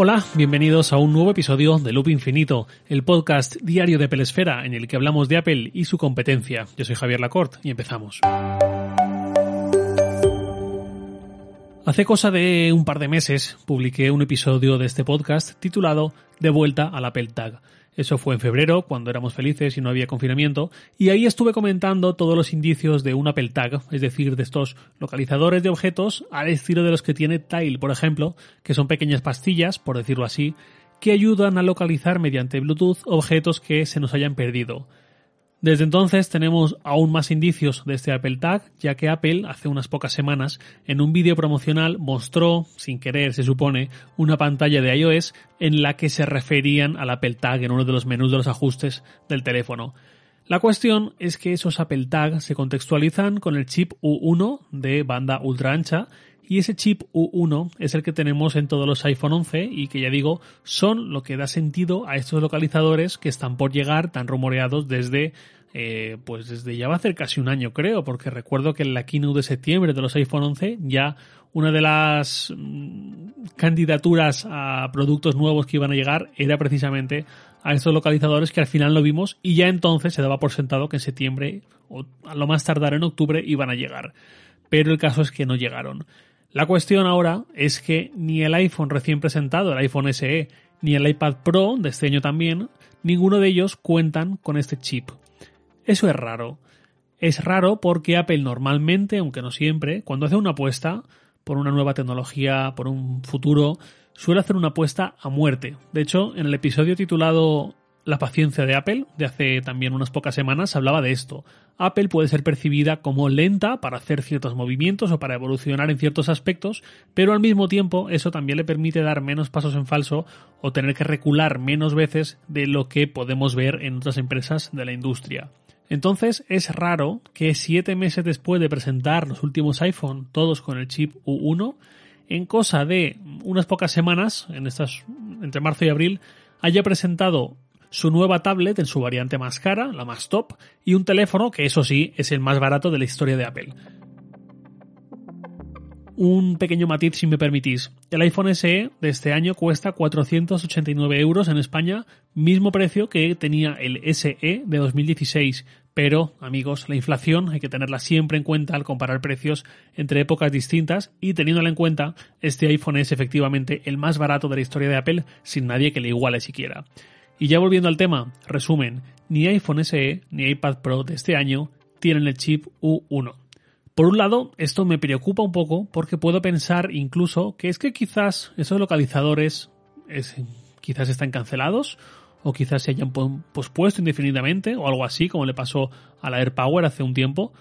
Hola, bienvenidos a un nuevo episodio de Loop Infinito, el podcast diario de Pelesfera en el que hablamos de Apple y su competencia. Yo soy Javier Lacorte y empezamos. Hace cosa de un par de meses publiqué un episodio de este podcast titulado De vuelta al Apple Tag. Eso fue en febrero, cuando éramos felices y no había confinamiento, y ahí estuve comentando todos los indicios de un Apple Tag, es decir, de estos localizadores de objetos al estilo de los que tiene Tile, por ejemplo, que son pequeñas pastillas, por decirlo así, que ayudan a localizar mediante Bluetooth objetos que se nos hayan perdido. Desde entonces tenemos aún más indicios de este Apple Tag, ya que Apple hace unas pocas semanas en un vídeo promocional mostró, sin querer se supone, una pantalla de iOS en la que se referían al Apple Tag en uno de los menús de los ajustes del teléfono. La cuestión es que esos Apple Tag se contextualizan con el chip U1 de banda ultra ancha y ese chip U1 es el que tenemos en todos los iPhone 11 y que ya digo son lo que da sentido a estos localizadores que están por llegar tan rumoreados desde eh, pues desde ya va a ser casi un año creo porque recuerdo que en la keynote de septiembre de los iPhone 11 ya una de las mm, candidaturas a productos nuevos que iban a llegar era precisamente a estos localizadores que al final lo vimos y ya entonces se daba por sentado que en septiembre o a lo más tardar en octubre iban a llegar. Pero el caso es que no llegaron la cuestión ahora es que ni el iPhone recién presentado, el iPhone SE, ni el iPad Pro de este año también, ninguno de ellos cuentan con este chip. Eso es raro. Es raro porque Apple normalmente, aunque no siempre, cuando hace una apuesta por una nueva tecnología, por un futuro, suele hacer una apuesta a muerte. De hecho, en el episodio titulado la paciencia de Apple, de hace también unas pocas semanas, hablaba de esto. Apple puede ser percibida como lenta para hacer ciertos movimientos o para evolucionar en ciertos aspectos, pero al mismo tiempo eso también le permite dar menos pasos en falso o tener que recular menos veces de lo que podemos ver en otras empresas de la industria. Entonces es raro que siete meses después de presentar los últimos iPhone, todos con el chip U1, en cosa de unas pocas semanas, en estas, entre marzo y abril, haya presentado su nueva tablet en su variante más cara, la más top, y un teléfono que eso sí es el más barato de la historia de Apple. Un pequeño matiz si me permitís. El iPhone SE de este año cuesta 489 euros en España, mismo precio que tenía el SE de 2016. Pero, amigos, la inflación hay que tenerla siempre en cuenta al comparar precios entre épocas distintas y teniéndola en cuenta, este iPhone es efectivamente el más barato de la historia de Apple sin nadie que le iguale siquiera. Y ya volviendo al tema, resumen, ni iPhone SE ni iPad Pro de este año tienen el chip U1. Por un lado, esto me preocupa un poco porque puedo pensar incluso que es que quizás esos localizadores quizás están cancelados o quizás se hayan pospuesto indefinidamente o algo así como le pasó a la AirPower hace un tiempo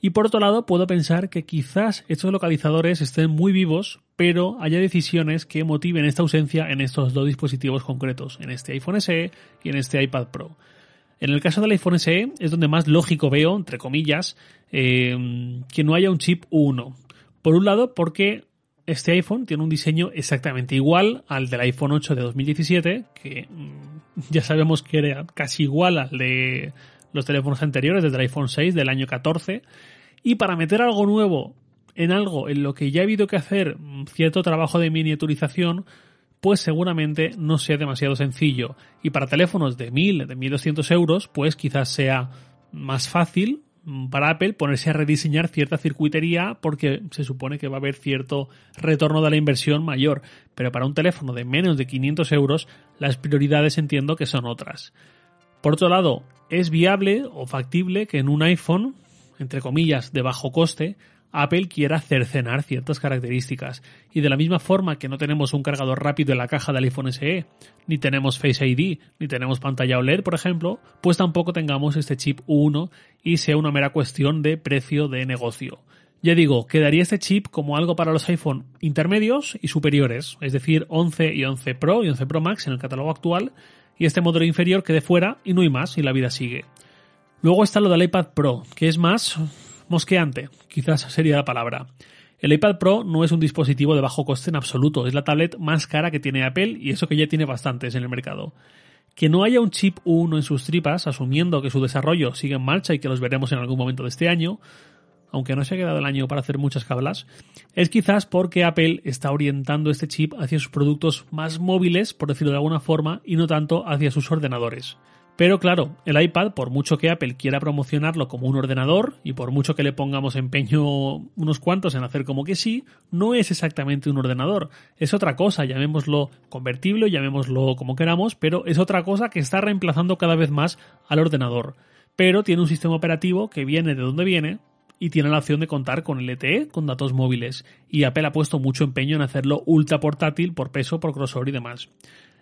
y por otro lado, puedo pensar que quizás estos localizadores estén muy vivos, pero haya decisiones que motiven esta ausencia en estos dos dispositivos concretos, en este iPhone SE y en este iPad Pro. En el caso del iPhone SE es donde más lógico veo, entre comillas, eh, que no haya un chip 1. Por un lado, porque este iPhone tiene un diseño exactamente igual al del iPhone 8 de 2017, que mm, ya sabemos que era casi igual al de los teléfonos anteriores, desde el iPhone 6 del año 14, y para meter algo nuevo en algo en lo que ya ha habido que hacer cierto trabajo de miniaturización, pues seguramente no sea demasiado sencillo. Y para teléfonos de 1000, de 1200 euros, pues quizás sea más fácil para Apple ponerse a rediseñar cierta circuitería porque se supone que va a haber cierto retorno de la inversión mayor. Pero para un teléfono de menos de 500 euros, las prioridades entiendo que son otras. Por otro lado, es viable o factible que en un iPhone, entre comillas, de bajo coste, Apple quiera cercenar ciertas características. Y de la misma forma que no tenemos un cargador rápido en la caja del iPhone SE, ni tenemos Face ID, ni tenemos pantalla OLED, por ejemplo, pues tampoco tengamos este chip U1 y sea una mera cuestión de precio de negocio. Ya digo, quedaría este chip como algo para los iPhone intermedios y superiores, es decir, 11 y 11 Pro y 11 Pro Max en el catálogo actual, y este modelo inferior quede fuera y no hay más y la vida sigue. Luego está lo del iPad Pro, que es más mosqueante, quizás sería la palabra. El iPad Pro no es un dispositivo de bajo coste en absoluto, es la tablet más cara que tiene Apple y eso que ya tiene bastantes en el mercado. Que no haya un chip U1 en sus tripas, asumiendo que su desarrollo sigue en marcha y que los veremos en algún momento de este año, aunque no se ha quedado el año para hacer muchas cablas, es quizás porque Apple está orientando este chip hacia sus productos más móviles, por decirlo de alguna forma, y no tanto hacia sus ordenadores. Pero claro, el iPad, por mucho que Apple quiera promocionarlo como un ordenador y por mucho que le pongamos empeño unos cuantos en hacer como que sí, no es exactamente un ordenador. Es otra cosa, llamémoslo convertible, llamémoslo como queramos, pero es otra cosa que está reemplazando cada vez más al ordenador. Pero tiene un sistema operativo que viene de donde viene, y tiene la opción de contar con LTE, con datos móviles, y Apple ha puesto mucho empeño en hacerlo ultra portátil por peso, por grosor y demás.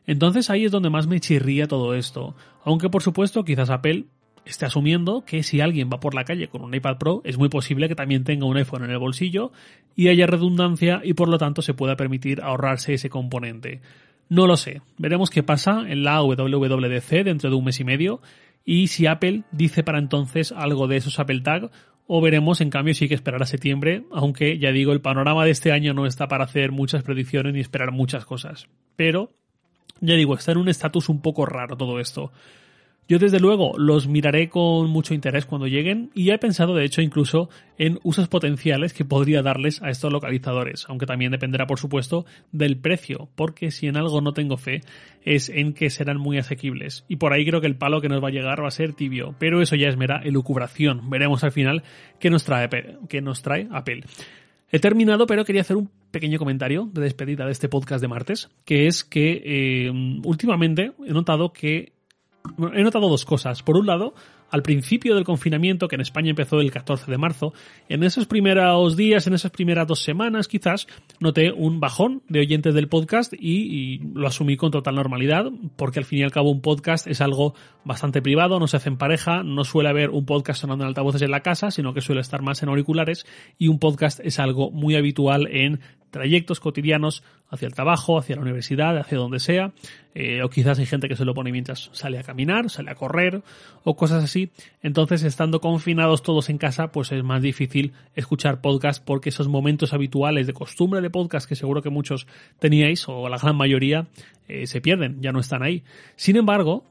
Entonces ahí es donde más me chirría todo esto, aunque por supuesto quizás Apple esté asumiendo que si alguien va por la calle con un iPad Pro es muy posible que también tenga un iPhone en el bolsillo y haya redundancia y por lo tanto se pueda permitir ahorrarse ese componente. No lo sé, veremos qué pasa en la WWDC dentro de un mes y medio y si Apple dice para entonces algo de esos Apple Tag o veremos en cambio si hay que esperar a septiembre, aunque ya digo, el panorama de este año no está para hacer muchas predicciones ni esperar muchas cosas. Pero, ya digo, está en un estatus un poco raro todo esto. Yo desde luego los miraré con mucho interés cuando lleguen y he pensado de hecho incluso en usos potenciales que podría darles a estos localizadores, aunque también dependerá por supuesto del precio, porque si en algo no tengo fe es en que serán muy asequibles y por ahí creo que el palo que nos va a llegar va a ser tibio, pero eso ya es mera elucubración, veremos al final qué nos trae, qué nos trae Apple. He terminado, pero quería hacer un pequeño comentario de despedida de este podcast de martes, que es que eh, últimamente he notado que he notado dos cosas. Por un lado, al principio del confinamiento, que en España empezó el 14 de marzo, en esos primeros días, en esas primeras dos semanas quizás, noté un bajón de oyentes del podcast y, lo asumí con total normalidad, porque al fin y al cabo un podcast es algo bastante privado, no se hace en pareja, no suele haber un podcast sonando en altavoces en la casa, sino que suele estar más en auriculares y un podcast es algo muy habitual en trayectos cotidianos hacia el trabajo, hacia la universidad, hacia donde sea, eh, o quizás hay gente que se lo pone mientras sale a caminar, sale a correr, o cosas así. Entonces, estando confinados todos en casa, pues es más difícil escuchar podcast porque esos momentos habituales de costumbre de podcast que seguro que muchos teníais, o la gran mayoría, eh, se pierden, ya no están ahí. Sin embargo,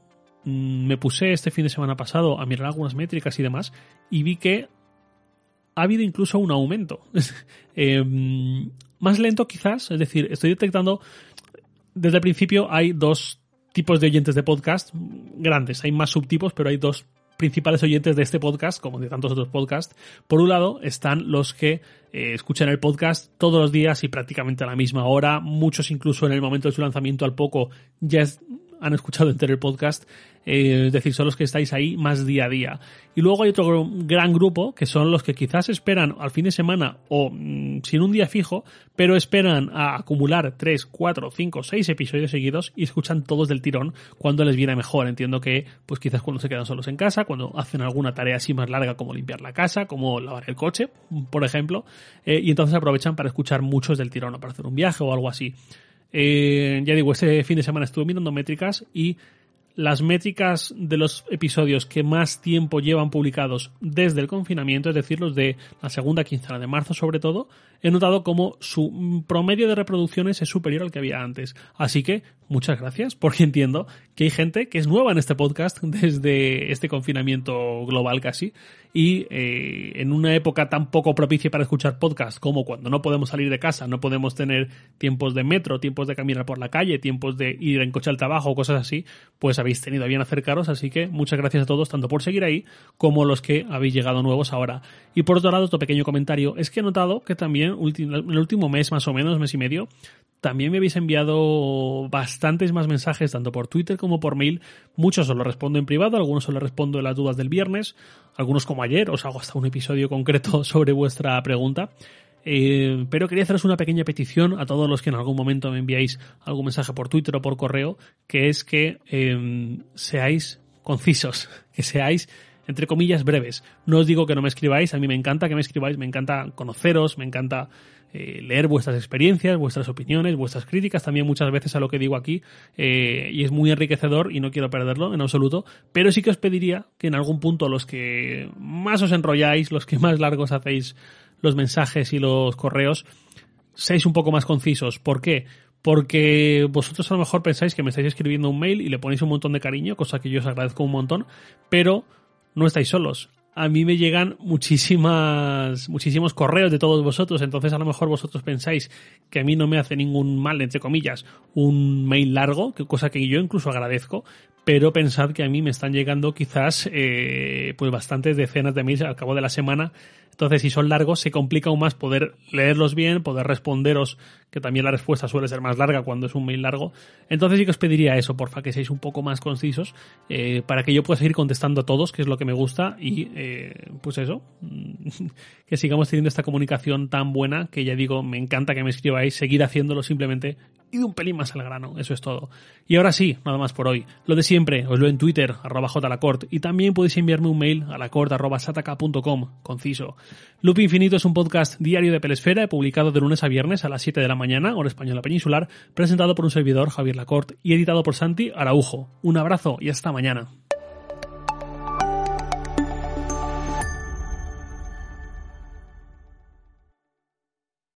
mm, me puse este fin de semana pasado a mirar algunas métricas y demás, y vi que ha habido incluso un aumento. Em, más lento quizás, es decir, estoy detectando, desde el principio hay dos tipos de oyentes de podcast grandes, hay más subtipos, pero hay dos principales oyentes de este podcast, como de tantos otros podcasts. Por un lado están los que eh, escuchan el podcast todos los días y prácticamente a la misma hora, muchos incluso en el momento de su lanzamiento al poco ya han escuchado entero el podcast eh, es decir, son los que estáis ahí más día a día. Y luego hay otro gran grupo que son los que quizás esperan al fin de semana o mm, sin un día fijo, pero esperan a acumular 3, 4, 5, 6 episodios seguidos y escuchan todos del tirón cuando les viene mejor. Entiendo que, pues quizás cuando se quedan solos en casa, cuando hacen alguna tarea así más larga como limpiar la casa, como lavar el coche, por ejemplo, eh, y entonces aprovechan para escuchar muchos del tirón o para hacer un viaje o algo así. Eh, ya digo, este fin de semana estuve mirando métricas y las métricas de los episodios que más tiempo llevan publicados desde el confinamiento, es decir, los de la segunda quincena de marzo sobre todo, he notado como su promedio de reproducciones es superior al que había antes. Así que muchas gracias, porque entiendo que hay gente que es nueva en este podcast desde este confinamiento global casi, y eh, en una época tan poco propicia para escuchar podcast como cuando no podemos salir de casa, no podemos tener tiempos de metro, tiempos de caminar por la calle, tiempos de ir en coche al trabajo, cosas así, pues habéis tenido bien acercaros, así que muchas gracias a todos, tanto por seguir ahí como los que habéis llegado nuevos ahora. Y por otro lado, otro pequeño comentario, es que he notado que también en el último mes, más o menos, mes y medio, también me habéis enviado bastantes más mensajes, tanto por Twitter como por mail. Muchos os lo respondo en privado, algunos os lo respondo en las dudas del viernes, algunos como ayer, os hago hasta un episodio concreto sobre vuestra pregunta. Eh, pero quería haceros una pequeña petición a todos los que en algún momento me enviáis algún mensaje por Twitter o por correo, que es que em, seáis concisos, que seáis entre comillas breves. No os digo que no me escribáis, a mí me encanta que me escribáis, me encanta conoceros, me encanta eh, leer vuestras experiencias, vuestras opiniones, vuestras críticas también muchas veces a lo que digo aquí eh, y es muy enriquecedor y no quiero perderlo en absoluto, pero sí que os pediría que en algún punto los que más os enrolláis, los que más largos hacéis los mensajes y los correos, seáis un poco más concisos. ¿Por qué? Porque vosotros a lo mejor pensáis que me estáis escribiendo un mail y le ponéis un montón de cariño, cosa que yo os agradezco un montón, pero no estáis solos a mí me llegan muchísimas, muchísimos correos de todos vosotros, entonces a lo mejor vosotros pensáis que a mí no me hace ningún mal, entre comillas, un mail largo, cosa que yo incluso agradezco, pero pensad que a mí me están llegando quizás eh, pues bastantes decenas de mails al cabo de la semana entonces, si son largos, se complica aún más poder leerlos bien, poder responderos, que también la respuesta suele ser más larga cuando es un mail largo. Entonces sí que os pediría eso, porfa, que seáis un poco más concisos, eh, para que yo pueda seguir contestando a todos, que es lo que me gusta, y eh, pues eso, que sigamos teniendo esta comunicación tan buena, que ya digo, me encanta que me escribáis, seguir haciéndolo simplemente, y de un pelín más al grano, eso es todo. Y ahora sí, nada más por hoy. Lo de siempre, os lo en Twitter, arroba jlacort, y también podéis enviarme un mail a lacort arroba sataka.com, conciso. Loop Infinito es un podcast diario de Pelesfera, publicado de lunes a viernes a las 7 de la mañana, hora española peninsular, presentado por un servidor, Javier Lacorte, y editado por Santi Araujo. Un abrazo y hasta mañana.